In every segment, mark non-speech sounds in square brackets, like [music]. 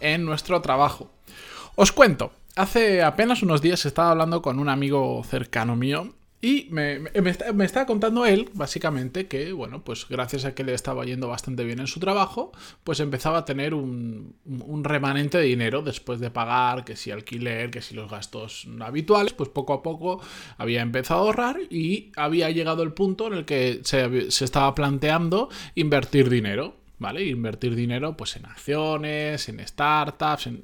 en nuestro trabajo. Os cuento, hace apenas unos días estaba hablando con un amigo cercano mío y me, me, estaba contando él, básicamente, que, bueno, pues gracias a que le estaba yendo bastante bien en su trabajo, pues empezaba a tener un, remanente de dinero después de pagar, que si alquiler, que si los gastos habituales, pues poco a poco había empezado a ahorrar y había llegado el punto en el que se estaba planteando invertir dinero. ¿Vale? Invertir dinero pues en acciones, en startups, en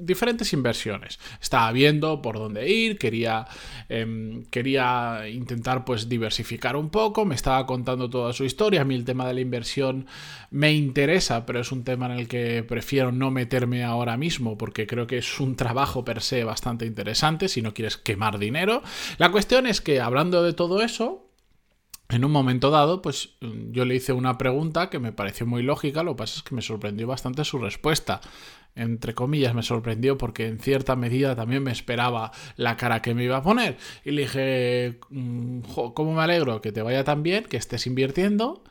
diferentes inversiones. Estaba viendo por dónde ir, quería, em, quería intentar pues diversificar un poco, me estaba contando toda su historia, a mí el tema de la inversión me interesa, pero es un tema en el que prefiero no meterme ahora mismo porque creo que es un trabajo per se bastante interesante si no quieres quemar dinero. La cuestión es que hablando de todo eso, en un momento dado, pues yo le hice una pregunta que me pareció muy lógica, lo que pasa es que me sorprendió bastante su respuesta. Entre comillas, me sorprendió porque en cierta medida también me esperaba la cara que me iba a poner. Y le dije, mm, ¿cómo me alegro que te vaya tan bien, que estés invirtiendo?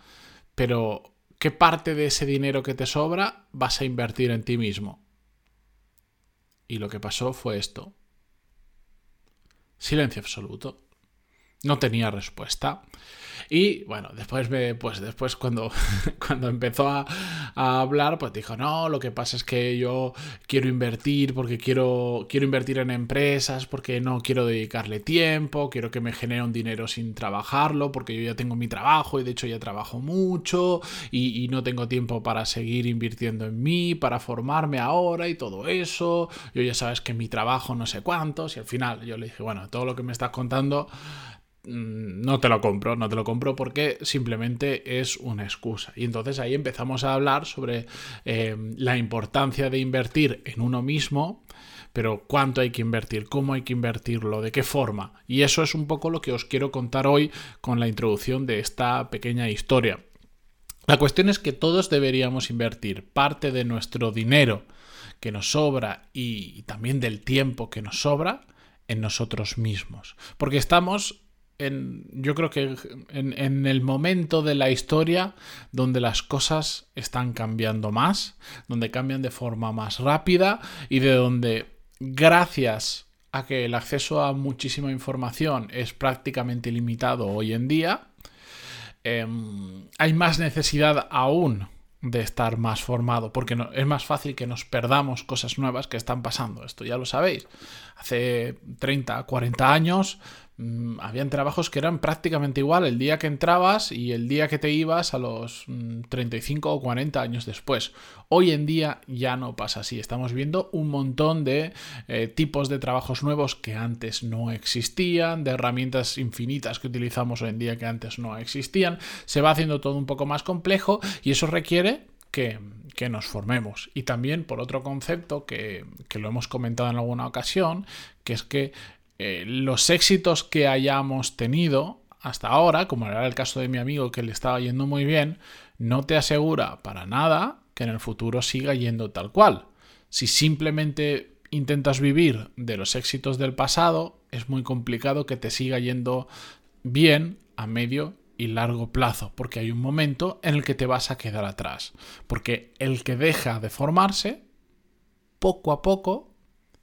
Pero, ¿qué parte de ese dinero que te sobra vas a invertir en ti mismo? Y lo que pasó fue esto. Silencio absoluto. No tenía respuesta. Y bueno, después me, pues después cuando, [laughs] cuando empezó a, hablar, pues dijo, no, lo que pasa es que yo quiero invertir porque quiero, quiero invertir en empresas, porque no quiero dedicarle tiempo, quiero que me genere un dinero sin trabajarlo, porque yo ya tengo mi trabajo y de hecho ya trabajo mucho y, y no tengo tiempo para seguir invirtiendo en mí, para formarme ahora y todo eso. Yo ya sabes que mi trabajo no sé cuántos y al final yo le dije, bueno, todo lo que me estás contando no te lo compro, no te lo compro porque simplemente es una excusa. Y entonces ahí empezamos a hablar sobre eh, la importancia de invertir en uno mismo, pero cuánto hay que invertir, cómo hay que invertirlo, de qué forma. Y eso es un poco lo que os quiero contar hoy con la introducción de esta pequeña historia. La cuestión es que todos deberíamos invertir parte de nuestro dinero que nos sobra y también del tiempo que nos sobra en nosotros mismos. Porque estamos yo creo que en, el momento de la historia donde las cosas están cambiando más, donde cambian de forma más rápida y de donde gracias a que el acceso a muchísima información es prácticamente ilimitado hoy en día, em, hay más necesidad aún de estar más formado, porque es más fácil que nos perdamos cosas nuevas que están pasando. Esto ya lo sabéis. Hace 30, 40 años Mm, habían trabajos que eran prácticamente igual el día que entrabas y el día que te ibas a los 35 mm, o 40 años después. Hoy en día ya no pasa así. Estamos viendo un montón de eh, tipos de trabajos nuevos que antes no existían, de herramientas infinitas que utilizamos hoy en día que antes no existían. Se va haciendo todo un poco más complejo y eso requiere que, nos formemos. Y también por otro concepto que, que, lo hemos comentado en alguna ocasión, que es que eh, los éxitos que hayamos tenido hasta ahora, como era el caso de mi amigo que le estaba yendo muy bien, no te asegura para nada que en el futuro siga yendo tal cual. Si simplemente intentas vivir de los éxitos del pasado, es muy complicado que te siga yendo bien a medio y largo plazo, porque hay un momento en el que te vas a quedar atrás. Porque el que deja de formarse, poco a poco,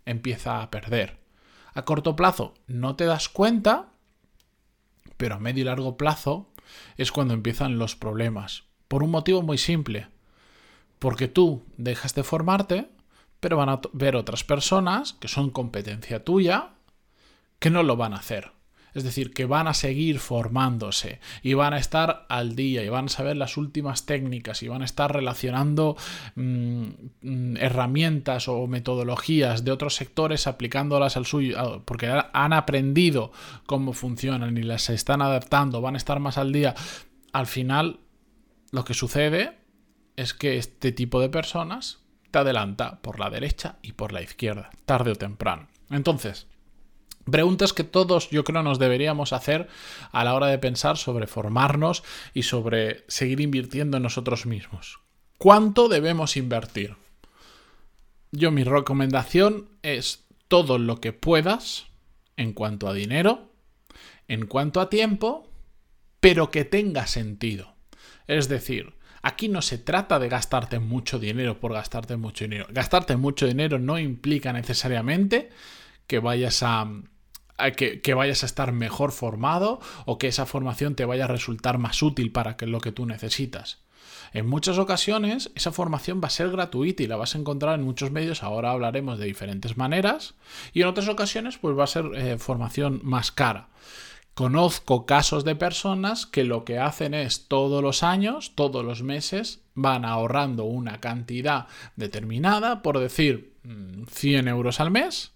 empieza a perder. A corto plazo no te das cuenta, pero a medio y largo plazo es cuando empiezan los problemas. Por un motivo muy simple. Porque tú dejas de formarte, pero van a ver otras personas que son competencia tuya que no lo van a hacer. Es decir, que van a seguir formándose y van a estar al día y van a saber las últimas técnicas y van a estar relacionando mm, mm, herramientas o metodologías de otros sectores aplicándolas al suyo, porque han aprendido cómo funcionan y las están adaptando, van a estar más al día. Al final, lo que sucede es que este tipo de personas te adelanta por la derecha y por la izquierda, tarde o temprano. Entonces, Preguntas que todos yo creo nos deberíamos hacer a la hora de pensar sobre formarnos y sobre seguir invirtiendo en nosotros mismos. ¿Cuánto debemos invertir? Yo mi recomendación es todo lo que puedas en cuanto a dinero, en cuanto a tiempo, pero que tenga sentido. Es decir, aquí no se trata de gastarte mucho dinero por gastarte mucho dinero. Gastarte mucho dinero no implica necesariamente que vayas a, que, vayas a estar mejor formado o que esa formación te vaya a resultar más útil para que lo que tú necesitas. En muchas ocasiones esa formación va a ser gratuita y la vas a encontrar en muchos medios, ahora hablaremos de diferentes maneras, y en otras ocasiones pues va a ser eh, formación más cara. Conozco casos de personas que lo que hacen es todos los años, todos los meses, van ahorrando una cantidad determinada, por decir 100 mm, euros al mes,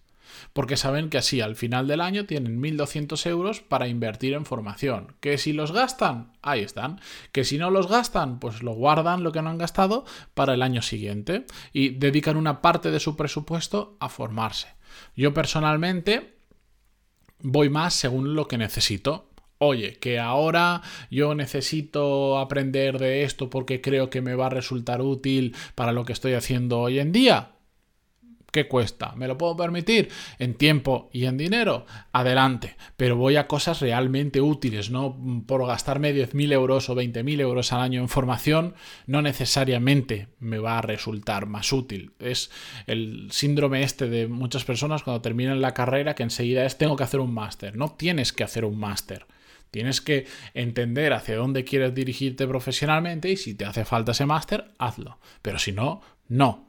porque saben que así al final del año tienen 1.200 euros para invertir en formación. Que si los gastan, ahí están. Que si no los gastan, pues lo guardan lo que no han gastado para el año siguiente y dedican una parte de su presupuesto a formarse. Yo personalmente voy más según lo que necesito. Oye, que ahora yo necesito aprender de esto porque creo que me va a resultar útil para lo que estoy haciendo hoy en día ¿Qué cuesta? ¿Me lo puedo permitir? En tiempo y en dinero, adelante. Pero voy a cosas realmente útiles, no por gastarme 10.000 euros o 20.000 euros al año en formación, no necesariamente me va a resultar más útil. Es el síndrome este de muchas personas cuando terminan la carrera que enseguida es tengo que hacer un máster. No tienes que hacer un máster. Tienes que entender hacia dónde quieres dirigirte profesionalmente y si te hace falta ese máster, hazlo. Pero si no, no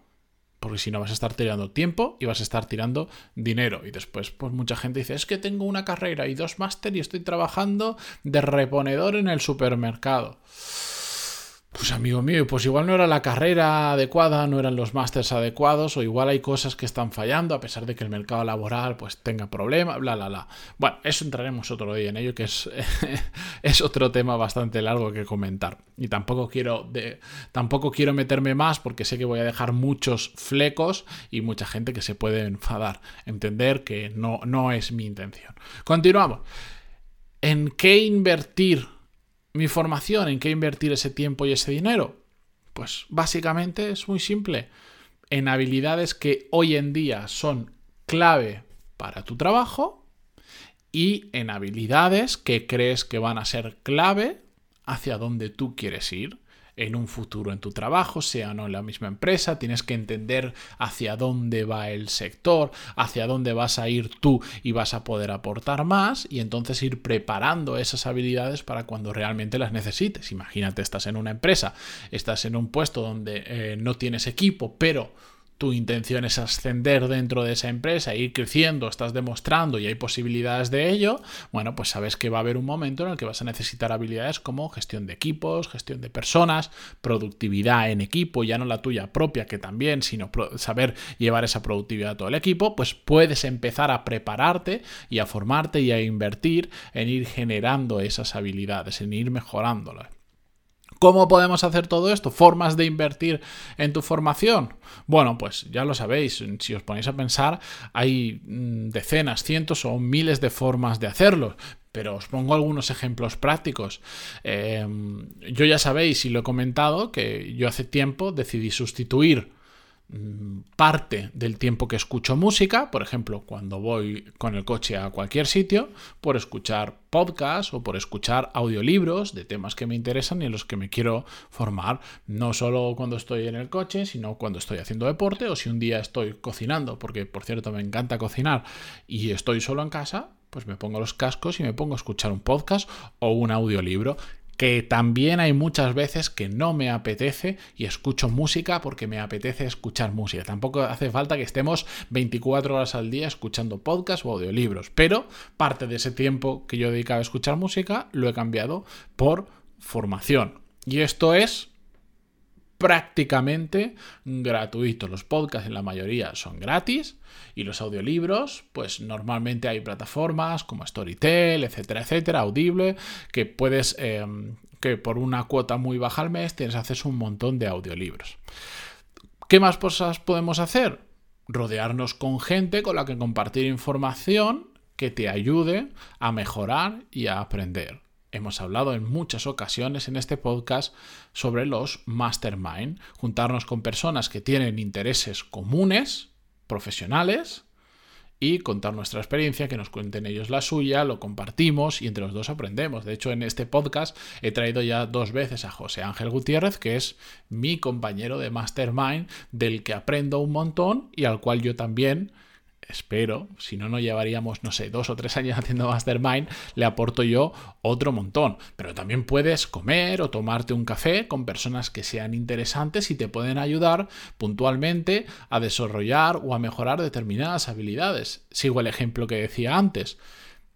porque si no vas a estar tirando tiempo y vas a estar tirando dinero. Y después, pues mucha gente dice, es que tengo una carrera y dos máster y estoy trabajando de reponedor en el supermercado. Pues amigo mío, pues igual no era la carrera adecuada, no eran los másters adecuados, o igual hay cosas que están fallando, a pesar de que el mercado laboral pues tenga problemas, bla, bla, bla. Bueno, eso entraremos otro día en ello, que es, [laughs] es otro tema bastante largo que comentar. Y tampoco quiero, tampoco quiero meterme más porque sé que voy a dejar muchos flecos y mucha gente que se puede enfadar. Entender que no, no es mi intención. Continuamos. ¿En qué invertir? Mi formación, ¿en qué invertir ese tiempo y ese dinero? Pues básicamente es muy simple. En habilidades que hoy en día son clave para tu trabajo y en habilidades que crees que van a ser clave hacia donde tú quieres ir en un futuro en tu trabajo, sea o no en la misma empresa, tienes que entender hacia dónde va el sector, hacia dónde vas a ir tú y vas a poder aportar más y entonces ir preparando esas habilidades para cuando realmente las necesites. Imagínate, estás en una empresa, estás en un puesto donde eh, no tienes equipo, pero tu intención es ascender dentro de esa empresa, ir creciendo, estás demostrando y hay posibilidades de ello, bueno, pues sabes que va a haber un momento en el que vas a necesitar habilidades como gestión de equipos, gestión de personas, productividad en equipo, ya no la tuya propia, que también, sino saber llevar esa productividad a todo el equipo, pues puedes empezar a prepararte y a formarte y a invertir en ir generando esas habilidades, en ir mejorándolas. ¿Cómo podemos hacer todo esto? ¿Formas de invertir en tu formación? Bueno, pues ya lo sabéis, si os ponéis a pensar, hay mm, decenas, cientos o miles de formas de hacerlo. Pero os pongo algunos ejemplos prácticos. Em, yo ya sabéis, y lo he comentado, que yo hace tiempo decidí sustituir parte del tiempo que escucho música, por ejemplo, cuando voy con el coche a cualquier sitio, por escuchar podcasts o por escuchar audiolibros de temas que me interesan y en los que me quiero formar, no solo cuando estoy en el coche, sino cuando estoy haciendo deporte o si un día estoy cocinando, porque por cierto me encanta cocinar y estoy solo en casa, pues me pongo los cascos y me pongo a escuchar un podcast o un audiolibro que también hay muchas veces que no me apetece y escucho música porque me apetece escuchar música. Tampoco hace falta que estemos 24 horas al día escuchando podcasts o audiolibros, pero parte de ese tiempo que yo dedicaba a escuchar música lo he cambiado por formación. Y esto es prácticamente gratuito. Los podcasts en la mayoría son gratis y los audiolibros, pues normalmente hay plataformas como Storytel, etcétera, etcétera, Audible, que puedes, em, que por una cuota muy baja al mes tienes acceso a un montón de audiolibros. ¿Qué más cosas podemos hacer? Rodearnos con gente con la que compartir información que te ayude a mejorar y a aprender. Hemos hablado en muchas ocasiones en este podcast sobre los mastermind, juntarnos con personas que tienen intereses comunes, profesionales, y contar nuestra experiencia, que nos cuenten ellos la suya, lo compartimos y entre los dos aprendemos. De hecho, en este podcast he traído ya dos veces a José Ángel Gutiérrez, que es mi compañero de Mastermind, del que aprendo un montón y al cual yo también espero, si no, no llevaríamos, no sé, dos o tres años [laughs] haciendo Mastermind, le aporto yo otro montón. Pero también puedes comer o tomarte un café con personas que sean interesantes y te pueden ayudar puntualmente a desarrollar o a mejorar determinadas habilidades. Sigo el ejemplo que decía antes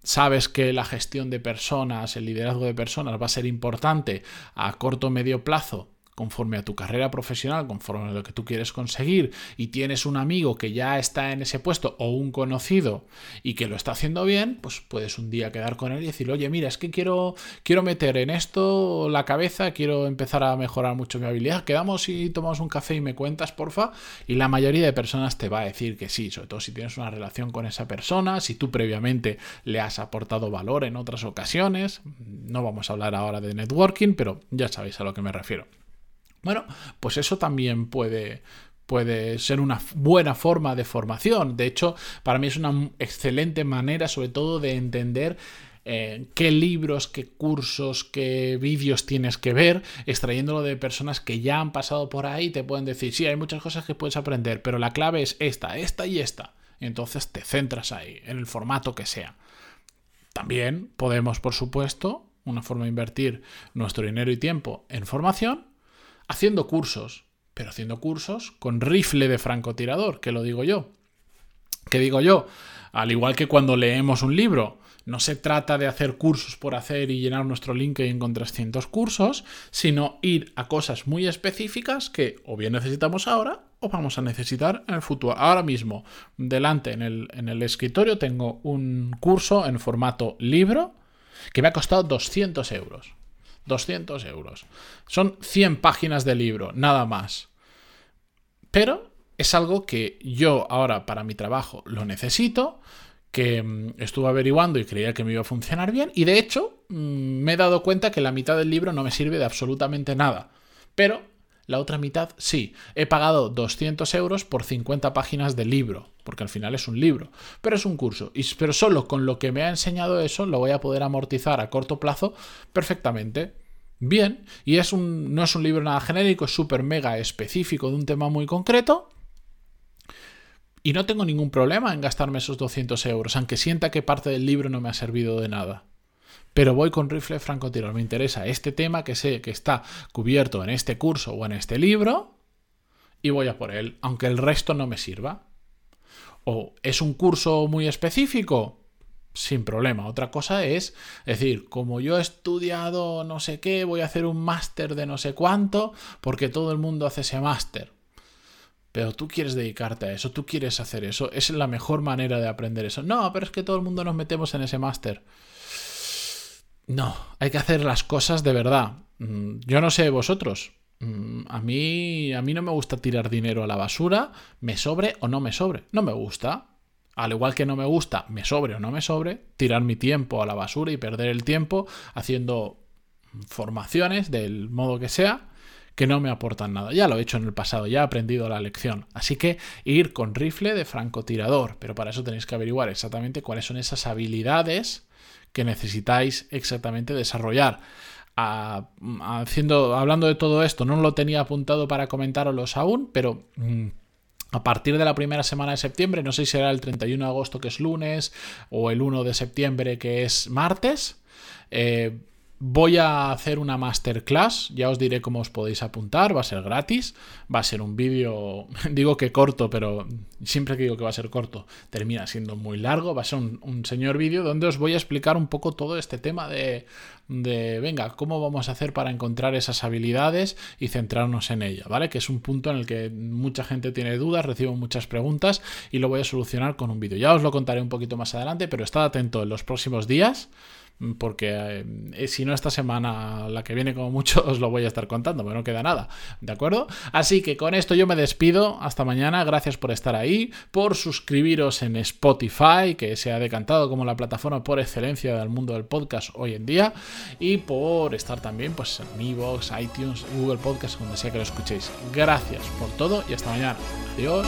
sabes que la gestión de personas, el liderazgo de personas va a ser importante a corto o medio plazo conforme a tu carrera profesional, conforme a lo que tú quieres conseguir, y tienes un amigo que ya está en ese puesto o un conocido y que lo está haciendo bien, pues puedes un día quedar con él y decir, oye, mira, es que quiero, quiero meter en esto la cabeza, quiero empezar a mejorar mucho mi habilidad, quedamos y tomamos un café y me cuentas, porfa, y la mayoría de personas te va a decir que sí, sobre todo si tienes una relación con esa persona, si tú previamente le has aportado valor en otras ocasiones, no vamos a hablar ahora de networking, pero ya sabéis a lo que me refiero. Bueno, pues eso también puede, puede ser una buena forma de formación. De hecho, para mí es una excelente manera, sobre todo, de entender eh, qué libros, qué cursos, qué vídeos tienes que ver, extrayéndolo de personas que ya han pasado por ahí te pueden decir, sí, hay muchas cosas que puedes aprender, pero la clave es esta, esta y esta. entonces te centras ahí, en el formato que sea. También podemos, por supuesto, una forma de invertir nuestro dinero y tiempo en formación haciendo cursos, pero haciendo cursos con rifle de francotirador, que lo digo yo. ¿Qué digo yo? Al igual que cuando leemos un libro, no se trata de hacer cursos por hacer y llenar nuestro LinkedIn con 300 cursos, sino ir a cosas muy específicas que o bien necesitamos ahora o vamos a necesitar en el futuro. Ahora mismo, delante en el, en el escritorio, tengo un curso en formato libro que me ha costado 200 euros. 200 euros. Son 100 páginas de libro, nada más. Pero es algo que yo ahora para mi trabajo lo necesito, que mm, estuve averiguando y creía que me iba a funcionar bien, y de hecho mm, me he dado cuenta que la mitad del libro no me sirve de absolutamente nada. Pero la otra mitad sí. He pagado 200 euros por 50 páginas de libro, porque al final es un libro, pero es un curso. Y, pero solo con lo que me ha enseñado eso lo voy a poder amortizar a corto plazo perfectamente. Bien, y es un, no es un libro nada genérico, es súper mega específico de un tema muy concreto. Y no tengo ningún problema en gastarme esos 200 euros, aunque sienta que parte del libro no me ha servido de nada pero voy con rifle francotirador. Me interesa este tema que sé que está cubierto en este curso o en este libro y voy a por él, aunque el resto no me sirva. O es un curso muy específico, sin problema. Otra cosa es decir, como yo he estudiado no sé qué, voy a hacer un máster de no sé cuánto, porque todo el mundo hace ese máster. Pero tú quieres dedicarte a eso, tú quieres hacer eso, es la mejor manera de aprender eso. No, pero es que todo el mundo nos metemos en ese máster. No, hay que hacer las cosas de verdad. Mm, yo no sé vosotros. Mm, a mí, a mí no me gusta tirar dinero a la basura, me sobre o no me sobre. No me gusta. Al igual que no me gusta, me sobre o no me sobre, tirar mi tiempo a la basura y perder el tiempo haciendo formaciones del modo que sea que no me aportan nada. Ya lo he hecho en el pasado, ya he aprendido la lección. Así que ir con rifle de francotirador, pero para eso tenéis que averiguar exactamente cuáles son esas habilidades que necesitáis exactamente desarrollar. haciendo, hablando de todo esto, no lo tenía apuntado para comentaroslos aún, pero mm, a partir de la primera semana de septiembre, no sé si será el 31 de agosto que es lunes o el 1 de septiembre que es martes, eh, Voy a hacer una masterclass, ya os diré cómo os podéis apuntar, va a ser gratis, va a ser un vídeo, [laughs] digo que corto, pero siempre que digo que va a ser corto, termina siendo muy largo, va a ser un, señor vídeo donde os voy a explicar un poco todo este tema de, de, venga, cómo vamos a hacer para encontrar esas habilidades y centrarnos en ella, ¿vale? Que es un punto en el que mucha gente tiene dudas, recibo muchas preguntas y lo voy a solucionar con un vídeo. Ya os lo contaré un poquito más adelante, pero estad atento en los próximos días porque eh, si no esta semana, la que viene como mucho, [laughs] os lo voy a estar contando, pero no queda nada, ¿de acuerdo? Así que con esto yo me despido, hasta mañana, gracias por estar ahí, por suscribiros en Spotify, que se ha decantado como la plataforma por excelencia del mundo del podcast hoy en día, y por estar también pues, en Evox, iTunes, Google Podcast, donde sea que lo escuchéis. Gracias por todo y hasta mañana. Adiós.